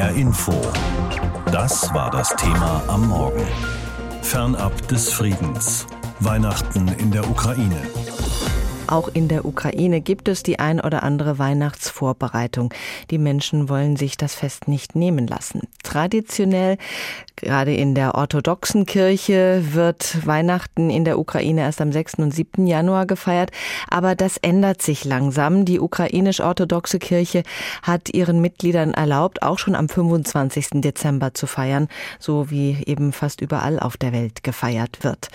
HR Info. Das war das Thema am Morgen. Fernab des Friedens. Weihnachten in der Ukraine. Auch in der Ukraine gibt es die ein oder andere Weihnachtsvorbereitung. Die Menschen wollen sich das Fest nicht nehmen lassen. Traditionell, gerade in der orthodoxen Kirche, wird Weihnachten in der Ukraine erst am 6. und 7. Januar gefeiert. Aber das ändert sich langsam. Die ukrainisch-orthodoxe Kirche hat ihren Mitgliedern erlaubt, auch schon am 25. Dezember zu feiern, so wie eben fast überall auf der Welt gefeiert wird.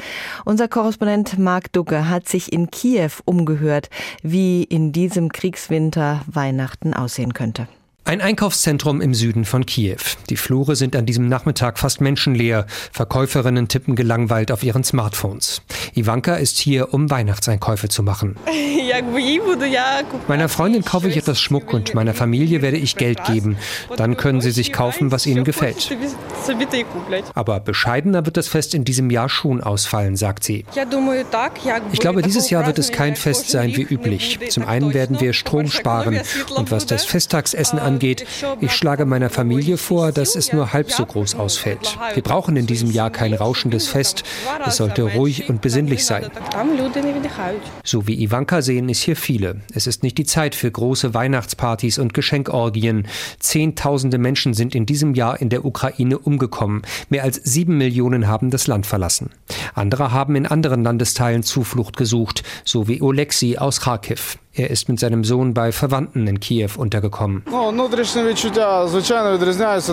Unser Korrespondent Marc Dugge hat sich in Kiew um umgehört, wie in diesem Kriegswinter Weihnachten aussehen könnte. Ein Einkaufszentrum im Süden von Kiew. Die Flure sind an diesem Nachmittag fast menschenleer. Verkäuferinnen tippen gelangweilt auf ihren Smartphones. Ivanka ist hier, um Weihnachtseinkäufe zu machen. Meiner Freundin kaufe ich etwas Schmuck und meiner Familie werde ich Geld geben. Dann können sie sich kaufen, was ihnen gefällt. Aber bescheidener wird das Fest in diesem Jahr schon ausfallen, sagt sie. Ich glaube, dieses Jahr wird es kein Fest sein wie üblich. Zum einen werden wir Strom sparen und was das Festtagsessen angeht, angeht. Ich schlage meiner Familie vor, dass es nur halb so groß ausfällt. Wir brauchen in diesem Jahr kein rauschendes Fest. Es sollte ruhig und besinnlich sein. So wie Ivanka sehen es hier viele. Es ist nicht die Zeit für große Weihnachtspartys und Geschenkorgien. Zehntausende Menschen sind in diesem Jahr in der Ukraine umgekommen. Mehr als sieben Millionen haben das Land verlassen. Andere haben in anderen Landesteilen Zuflucht gesucht, so wie Oleksi aus Kharkiv. Er ist mit seinem Sohn bei Verwandten in Kiew untergekommen.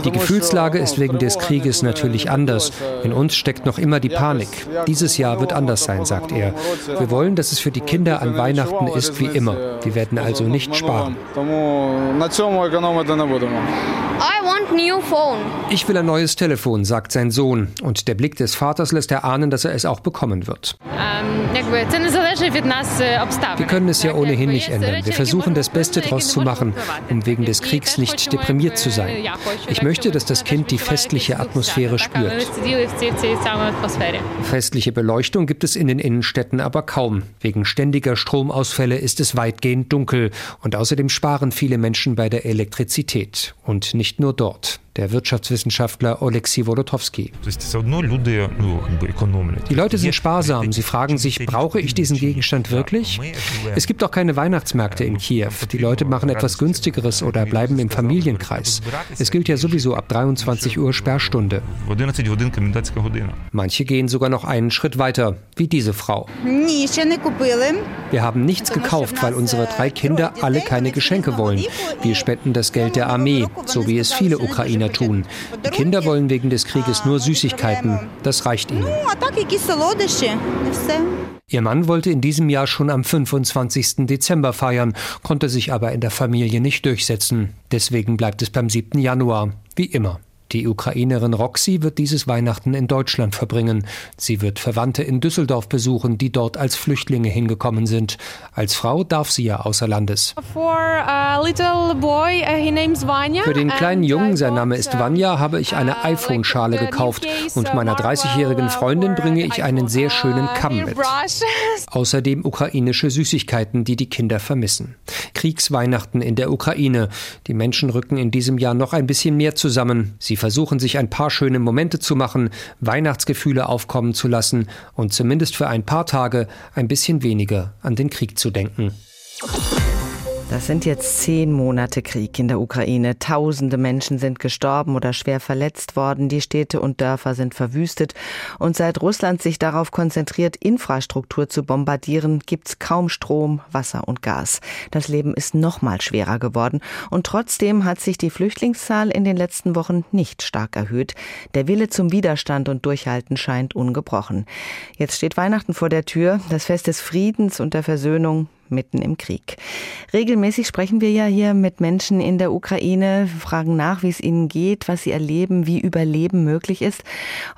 Die Gefühlslage ist wegen des Krieges natürlich anders. In uns steckt noch immer die Panik. Dieses Jahr wird anders sein, sagt er. Wir wollen, dass es für die Kinder an Weihnachten ist wie immer. Wir werden also nicht sparen. Ich will ein neues Telefon, sagt sein Sohn. Und der Blick des Vaters lässt erahnen, dass er es auch bekommen wird. Wir können es ja ohnehin nicht ändern. Wir versuchen das Beste daraus zu machen, um wegen des Kriegs nicht deprimiert zu sein. Ich möchte, dass das Kind die festliche Atmosphäre spürt. Festliche Beleuchtung gibt es in den Innenstädten aber kaum. Wegen ständiger Stromausfälle ist es weitgehend dunkel und außerdem sparen viele Menschen bei der Elektrizität. Und nicht nur dort not. Der Wirtschaftswissenschaftler Oleksiy Wolotowski. Die Leute sind sparsam. Sie fragen sich, brauche ich diesen Gegenstand wirklich? Es gibt auch keine Weihnachtsmärkte in Kiew. Die Leute machen etwas günstigeres oder bleiben im Familienkreis. Es gilt ja sowieso ab 23 Uhr Sperrstunde. Manche gehen sogar noch einen Schritt weiter, wie diese Frau. Wir haben nichts gekauft, weil unsere drei Kinder alle keine Geschenke wollen. Wir spenden das Geld der Armee, so wie es viele Ukrainer Kinder tun. Die Kinder wollen wegen des Krieges nur Süßigkeiten. Das reicht ihnen. Ihr Mann wollte in diesem Jahr schon am 25. Dezember feiern, konnte sich aber in der Familie nicht durchsetzen. Deswegen bleibt es beim 7. Januar, wie immer. Die Ukrainerin Roxy wird dieses Weihnachten in Deutschland verbringen. Sie wird Verwandte in Düsseldorf besuchen, die dort als Flüchtlinge hingekommen sind. Als Frau darf sie ja außer Landes. Uh, Für den kleinen Jungen, sein Name ist Vanya, habe ich eine uh, iPhone-Schale gekauft und meiner 30-jährigen Freundin bringe ich einen sehr schönen Kamm mit. Außerdem ukrainische Süßigkeiten, die die Kinder vermissen. Kriegsweihnachten in der Ukraine. Die Menschen rücken in diesem Jahr noch ein bisschen mehr zusammen. Sie versuchen sich ein paar schöne Momente zu machen, Weihnachtsgefühle aufkommen zu lassen und zumindest für ein paar Tage ein bisschen weniger an den Krieg zu denken. Das sind jetzt zehn Monate Krieg in der Ukraine. Tausende Menschen sind gestorben oder schwer verletzt worden. Die Städte und Dörfer sind verwüstet. Und seit Russland sich darauf konzentriert, Infrastruktur zu bombardieren, gibt's kaum Strom, Wasser und Gas. Das Leben ist noch mal schwerer geworden. Und trotzdem hat sich die Flüchtlingszahl in den letzten Wochen nicht stark erhöht. Der Wille zum Widerstand und Durchhalten scheint ungebrochen. Jetzt steht Weihnachten vor der Tür, das Fest des Friedens und der Versöhnung mitten im Krieg. Regelmäßig sprechen wir ja hier mit Menschen in der Ukraine, fragen nach, wie es ihnen geht, was sie erleben, wie Überleben möglich ist.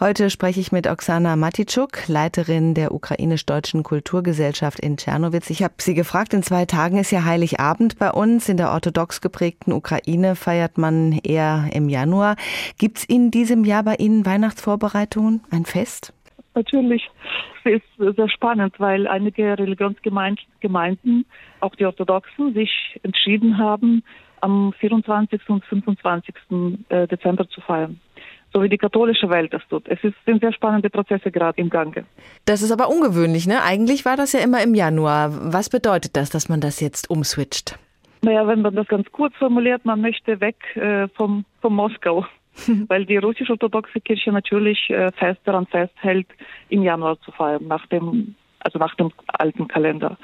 Heute spreche ich mit Oksana Matitschuk, Leiterin der ukrainisch-deutschen Kulturgesellschaft in Tschernowitz. Ich habe sie gefragt, in zwei Tagen ist ja Heiligabend bei uns. In der orthodox geprägten Ukraine feiert man eher im Januar. Gibt es in diesem Jahr bei Ihnen Weihnachtsvorbereitungen, ein Fest? Natürlich ist sehr spannend, weil einige Religionsgemeinden, auch die Orthodoxen, sich entschieden haben, am 24. und 25. Äh, Dezember zu feiern so wie die katholische Welt das tut. Es ist, sind sehr spannende Prozesse gerade im Gange. Das ist aber ungewöhnlich, ne? Eigentlich war das ja immer im Januar. Was bedeutet das, dass man das jetzt umswitcht? Naja, wenn man das ganz kurz formuliert, man möchte weg äh, vom, vom Moskau. Weil die russisch-orthodoxe Kirche natürlich äh, fest daran festhält, im Januar zu feiern, nach dem also nach dem alten Kalender.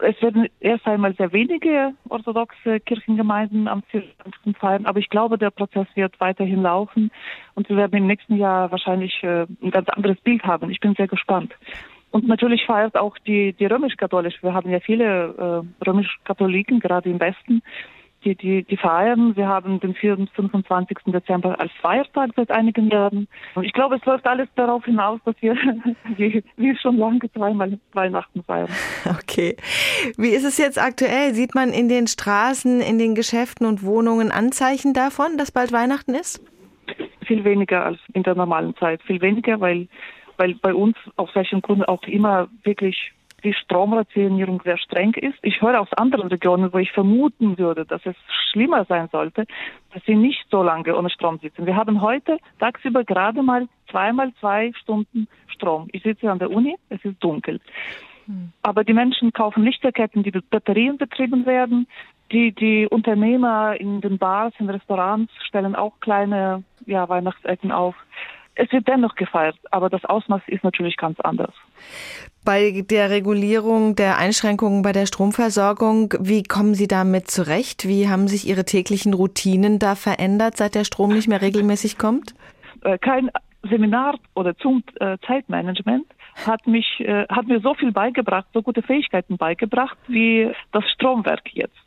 Es werden erst einmal sehr wenige orthodoxe Kirchengemeinden am 24. feiern, aber ich glaube, der Prozess wird weiterhin laufen und wir werden im nächsten Jahr wahrscheinlich äh, ein ganz anderes Bild haben. Ich bin sehr gespannt. Und natürlich feiert auch die, die römisch-katholische. Wir haben ja viele äh, römisch-Katholiken, gerade im Westen die, die, die feiern. Wir haben den 25. Dezember als Feiertag seit einigen Jahren. Und ich glaube, es läuft alles darauf hinaus, dass wir, wie, wie schon lange zweimal Weihnachten feiern. Okay. Wie ist es jetzt aktuell? Sieht man in den Straßen, in den Geschäften und Wohnungen Anzeichen davon, dass bald Weihnachten ist? Viel weniger als in der normalen Zeit. Viel weniger, weil, weil bei uns aus welchen Gründen auch immer wirklich die Stromrationierung sehr streng ist. Ich höre aus anderen Regionen, wo ich vermuten würde, dass es schlimmer sein sollte, dass sie nicht so lange ohne Strom sitzen. Wir haben heute tagsüber gerade mal zweimal zwei Stunden Strom. Ich sitze an der Uni, es ist dunkel. Hm. Aber die Menschen kaufen Lichterketten, die mit Batterien betrieben werden. Die, die Unternehmer in den Bars, in Restaurants stellen auch kleine ja, Weihnachtsecken auf. Es wird dennoch gefeiert, aber das Ausmaß ist natürlich ganz anders. Bei der Regulierung der Einschränkungen bei der Stromversorgung, wie kommen Sie damit zurecht? Wie haben sich Ihre täglichen Routinen da verändert, seit der Strom nicht mehr regelmäßig kommt? Äh, kein Seminar oder zum äh, Zeitmanagement hat mich äh, hat mir so viel beigebracht, so gute Fähigkeiten beigebracht wie das Stromwerk jetzt.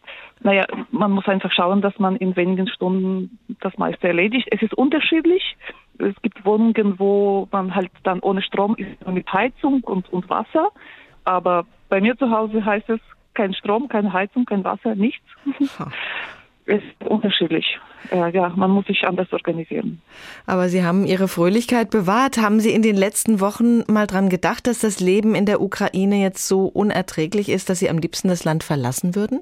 Naja, man muss einfach schauen, dass man in wenigen Stunden das meiste erledigt. Es ist unterschiedlich. Es gibt Wohnungen, wo man halt dann ohne Strom ist, mit Heizung und, und Wasser. Aber bei mir zu Hause heißt es kein Strom, keine Heizung, kein Wasser, nichts. Es ist unterschiedlich. Äh, ja, man muss sich anders organisieren. Aber Sie haben Ihre Fröhlichkeit bewahrt. Haben Sie in den letzten Wochen mal dran gedacht, dass das Leben in der Ukraine jetzt so unerträglich ist, dass Sie am liebsten das Land verlassen würden?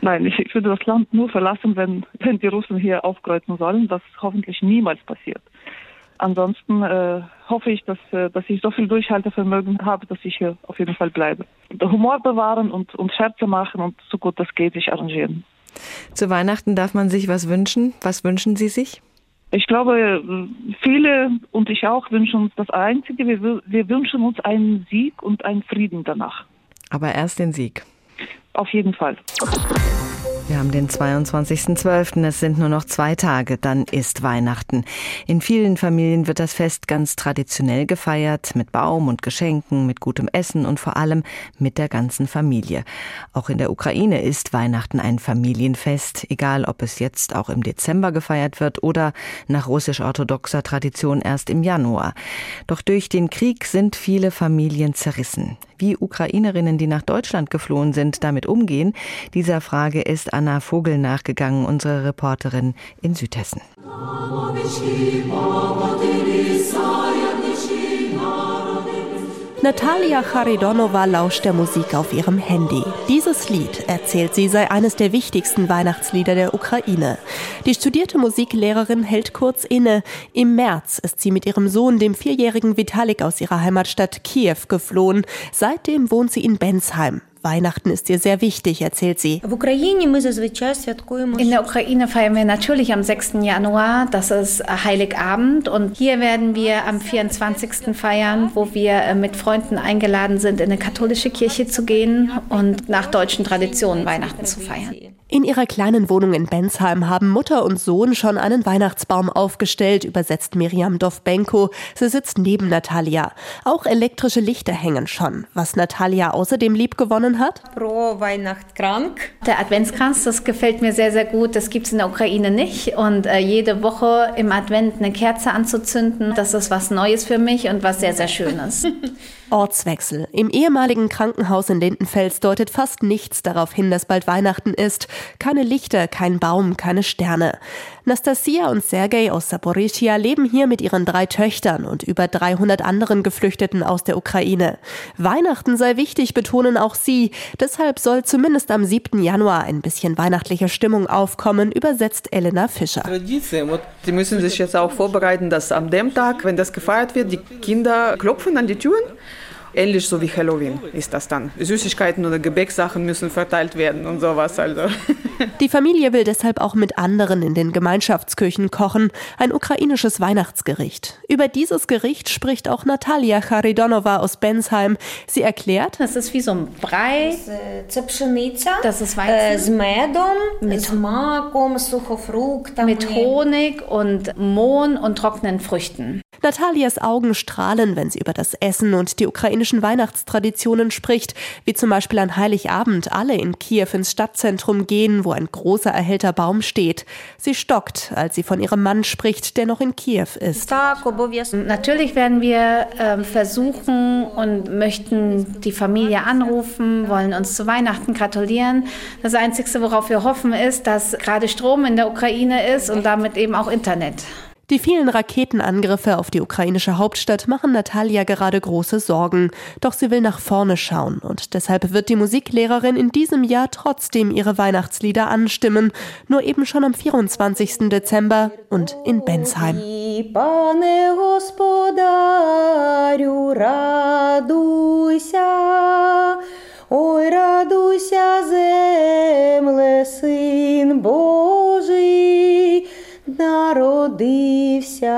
Nein, ich, ich würde das Land nur verlassen, wenn, wenn die Russen hier aufkreuzen sollen, was hoffentlich niemals passiert. Ansonsten äh, hoffe ich, dass, äh, dass ich so viel Durchhaltevermögen habe, dass ich hier auf jeden Fall bleibe. Humor bewahren und, und Scherze machen und so gut das geht, sich arrangieren. Zu Weihnachten darf man sich was wünschen. Was wünschen Sie sich? Ich glaube, viele und ich auch wünschen uns das Einzige. Wir, wir wünschen uns einen Sieg und einen Frieden danach. Aber erst den Sieg. Auf jeden Fall. Wir haben den 22.12. Es sind nur noch zwei Tage, dann ist Weihnachten. In vielen Familien wird das Fest ganz traditionell gefeiert, mit Baum und Geschenken, mit gutem Essen und vor allem mit der ganzen Familie. Auch in der Ukraine ist Weihnachten ein Familienfest, egal ob es jetzt auch im Dezember gefeiert wird oder nach russisch-orthodoxer Tradition erst im Januar. Doch durch den Krieg sind viele Familien zerrissen. Wie Ukrainerinnen, die nach Deutschland geflohen sind, damit umgehen, dieser Frage ist Anna Vogel nachgegangen, unsere Reporterin in Südhessen. Natalia Charidonova lauscht der Musik auf ihrem Handy. Dieses Lied, erzählt sie, sei eines der wichtigsten Weihnachtslieder der Ukraine. Die studierte Musiklehrerin hält kurz inne. Im März ist sie mit ihrem Sohn, dem vierjährigen Vitalik, aus ihrer Heimatstadt Kiew geflohen. Seitdem wohnt sie in Bensheim. Weihnachten ist ihr sehr wichtig, erzählt sie. In der Ukraine feiern wir natürlich am 6. Januar, das ist Heiligabend. Und hier werden wir am 24. feiern, wo wir äh, mit Freunden eingeladen sind, in eine katholische Kirche zu gehen und nach deutschen Traditionen Weihnachten zu feiern. In ihrer kleinen Wohnung in Bensheim haben Mutter und Sohn schon einen Weihnachtsbaum aufgestellt, übersetzt Miriam Dovbenko. Sie sitzt neben Natalia. Auch elektrische Lichter hängen schon. Was Natalia außerdem liebgewonnen hat? Pro Weihnachtskrank. Der Adventskranz, das gefällt mir sehr, sehr gut. Das gibt es in der Ukraine nicht. Und äh, jede Woche im Advent eine Kerze anzuzünden, das ist was Neues für mich und was sehr, sehr Schönes. Ortswechsel. Im ehemaligen Krankenhaus in Lindenfels deutet fast nichts darauf hin, dass bald Weihnachten ist. Keine Lichter, kein Baum, keine Sterne. Nastasia und Sergei aus Saporischia leben hier mit ihren drei Töchtern und über 300 anderen Geflüchteten aus der Ukraine. Weihnachten sei wichtig, betonen auch sie. Deshalb soll zumindest am 7. Januar ein bisschen weihnachtliche Stimmung aufkommen, übersetzt Elena Fischer. Sie müssen sich jetzt auch vorbereiten, dass am dem Tag, wenn das gefeiert wird, die Kinder klopfen an die Türen ähnlich so wie Halloween ist das dann. Süßigkeiten oder Gebäcksachen müssen verteilt werden und sowas. Also. Die Familie will deshalb auch mit anderen in den Gemeinschaftsküchen kochen, ein ukrainisches Weihnachtsgericht. Über dieses Gericht spricht auch Natalia Charidonova aus Bensheim. Sie erklärt, das ist wie so ein Brei. Das ist Weizen. Mit, mit Honig und Mohn und trockenen Früchten. Natalias Augen strahlen, wenn sie über das Essen und die ukrainischen Weihnachtstraditionen spricht, wie zum Beispiel an Heiligabend alle in Kiew ins Stadtzentrum gehen, wo ein großer erhellter Baum steht. Sie stockt, als sie von ihrem Mann spricht, der noch in Kiew ist. Natürlich werden wir äh, versuchen und möchten die Familie anrufen, wollen uns zu Weihnachten gratulieren. Das Einzige, worauf wir hoffen, ist, dass gerade Strom in der Ukraine ist und damit eben auch Internet. Die vielen Raketenangriffe auf die ukrainische Hauptstadt machen Natalia gerade große Sorgen. Doch sie will nach vorne schauen und deshalb wird die Musiklehrerin in diesem Jahr trotzdem ihre Weihnachtslieder anstimmen. Nur eben schon am 24. Dezember und in Bensheim. Ой, радуйся, земле, син Божий, народився.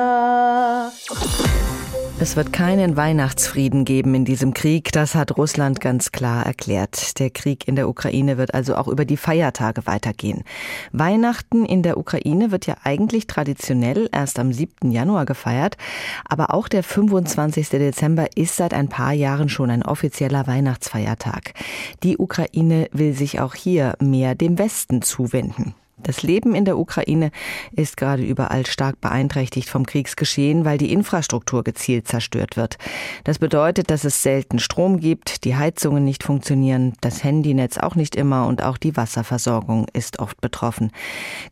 Es wird keinen Weihnachtsfrieden geben in diesem Krieg, das hat Russland ganz klar erklärt. Der Krieg in der Ukraine wird also auch über die Feiertage weitergehen. Weihnachten in der Ukraine wird ja eigentlich traditionell erst am 7. Januar gefeiert, aber auch der 25. Dezember ist seit ein paar Jahren schon ein offizieller Weihnachtsfeiertag. Die Ukraine will sich auch hier mehr dem Westen zuwenden. Das Leben in der Ukraine ist gerade überall stark beeinträchtigt vom Kriegsgeschehen, weil die Infrastruktur gezielt zerstört wird. Das bedeutet, dass es selten Strom gibt, die Heizungen nicht funktionieren, das Handynetz auch nicht immer und auch die Wasserversorgung ist oft betroffen.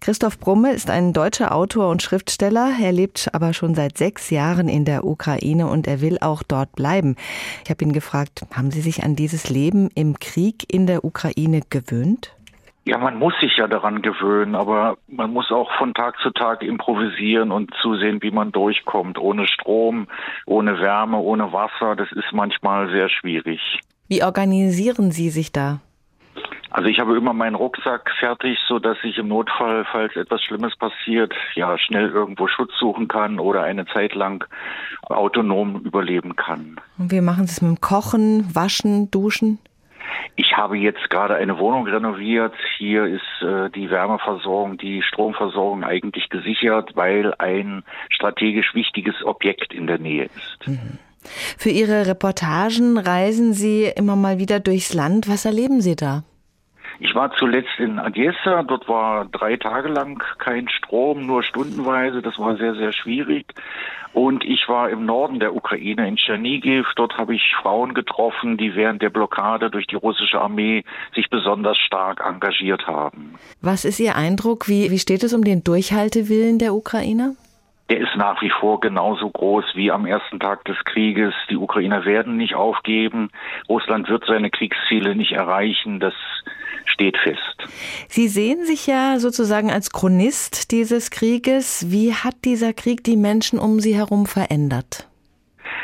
Christoph Brumme ist ein deutscher Autor und Schriftsteller. Er lebt aber schon seit sechs Jahren in der Ukraine und er will auch dort bleiben. Ich habe ihn gefragt, haben Sie sich an dieses Leben im Krieg in der Ukraine gewöhnt? Ja, man muss sich ja daran gewöhnen, aber man muss auch von Tag zu Tag improvisieren und zusehen, wie man durchkommt. Ohne Strom, ohne Wärme, ohne Wasser, das ist manchmal sehr schwierig. Wie organisieren Sie sich da? Also ich habe immer meinen Rucksack fertig, so dass ich im Notfall, falls etwas Schlimmes passiert, ja schnell irgendwo Schutz suchen kann oder eine Zeit lang autonom überleben kann. Und wie machen Sie es mit dem Kochen, Waschen, Duschen? Ich habe jetzt gerade eine Wohnung renoviert. Hier ist äh, die Wärmeversorgung, die Stromversorgung eigentlich gesichert, weil ein strategisch wichtiges Objekt in der Nähe ist. Mhm. Für Ihre Reportagen reisen Sie immer mal wieder durchs Land. Was erleben Sie da? Ich war zuletzt in Odessa, dort war drei Tage lang kein Strom, nur stundenweise, das war sehr, sehr schwierig. Und ich war im Norden der Ukraine, in Tschernigiv, dort habe ich Frauen getroffen, die während der Blockade durch die russische Armee sich besonders stark engagiert haben. Was ist Ihr Eindruck? Wie, wie steht es um den Durchhaltewillen der Ukrainer? der ist nach wie vor genauso groß wie am ersten Tag des Krieges. Die Ukrainer werden nicht aufgeben. Russland wird seine Kriegsziele nicht erreichen. Das steht fest. Sie sehen sich ja sozusagen als Chronist dieses Krieges. Wie hat dieser Krieg die Menschen um Sie herum verändert?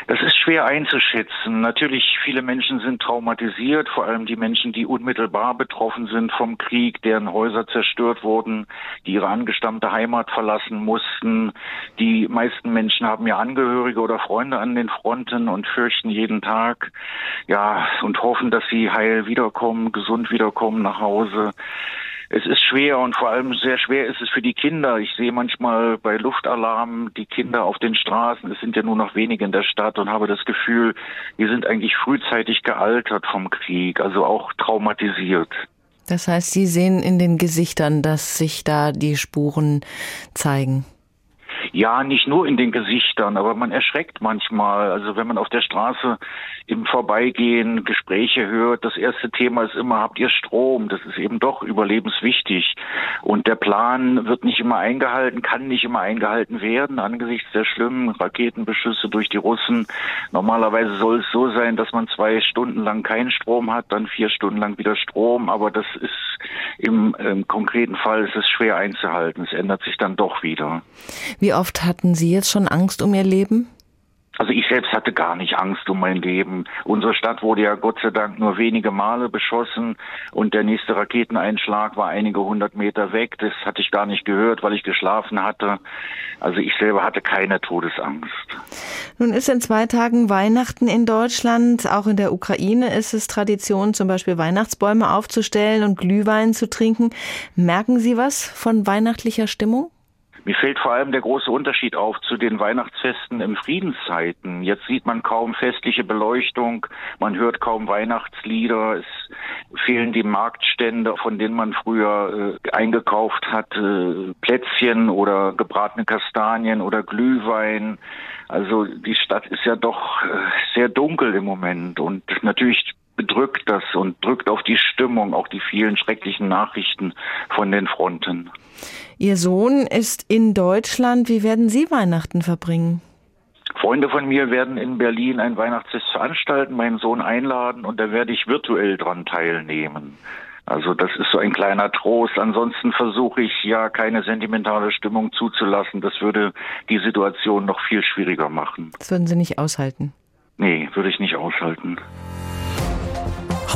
Das ist schwer einzuschätzen. Natürlich, viele Menschen sind traumatisiert, vor allem die Menschen, die unmittelbar betroffen sind vom Krieg, deren Häuser zerstört wurden, die ihre angestammte Heimat verlassen mussten. Die meisten Menschen haben ja Angehörige oder Freunde an den Fronten und fürchten jeden Tag, ja, und hoffen, dass sie heil wiederkommen, gesund wiederkommen nach Hause es ist schwer und vor allem sehr schwer ist es für die Kinder. Ich sehe manchmal bei Luftalarmen die Kinder auf den Straßen. Es sind ja nur noch wenige in der Stadt und habe das Gefühl, die sind eigentlich frühzeitig gealtert vom Krieg, also auch traumatisiert. Das heißt, Sie sehen in den Gesichtern, dass sich da die Spuren zeigen. Ja, nicht nur in den Gesichtern, aber man erschreckt manchmal. Also wenn man auf der Straße im Vorbeigehen Gespräche hört, das erste Thema ist immer, habt ihr Strom? Das ist eben doch überlebenswichtig. Und der Plan wird nicht immer eingehalten, kann nicht immer eingehalten werden angesichts der schlimmen Raketenbeschüsse durch die Russen. Normalerweise soll es so sein, dass man zwei Stunden lang keinen Strom hat, dann vier Stunden lang wieder Strom. Aber das ist im, im konkreten Fall ist es schwer einzuhalten. Es ändert sich dann doch wieder. Wie oft hatten Sie jetzt schon Angst um Ihr Leben? Ich selbst hatte gar nicht Angst um mein Leben. Unsere Stadt wurde ja Gott sei Dank nur wenige Male beschossen und der nächste Raketeneinschlag war einige hundert Meter weg. Das hatte ich gar nicht gehört, weil ich geschlafen hatte. Also ich selber hatte keine Todesangst. Nun ist in zwei Tagen Weihnachten in Deutschland. Auch in der Ukraine ist es Tradition, zum Beispiel Weihnachtsbäume aufzustellen und Glühwein zu trinken. Merken Sie was von weihnachtlicher Stimmung? Mir fällt vor allem der große Unterschied auf zu den Weihnachtsfesten im Friedenszeiten. Jetzt sieht man kaum festliche Beleuchtung, man hört kaum Weihnachtslieder, es fehlen die Marktstände, von denen man früher äh, eingekauft hat, äh, Plätzchen oder gebratene Kastanien oder Glühwein. Also die Stadt ist ja doch äh, sehr dunkel im Moment und natürlich bedrückt das und drückt auf die Stimmung, auch die vielen schrecklichen Nachrichten von den Fronten. Ihr Sohn ist in Deutschland. Wie werden Sie Weihnachten verbringen? Freunde von mir werden in Berlin ein Weihnachtsfest veranstalten, meinen Sohn einladen und da werde ich virtuell dran teilnehmen. Also das ist so ein kleiner Trost. Ansonsten versuche ich ja keine sentimentale Stimmung zuzulassen. Das würde die Situation noch viel schwieriger machen. Das würden Sie nicht aushalten? Nee, würde ich nicht aushalten.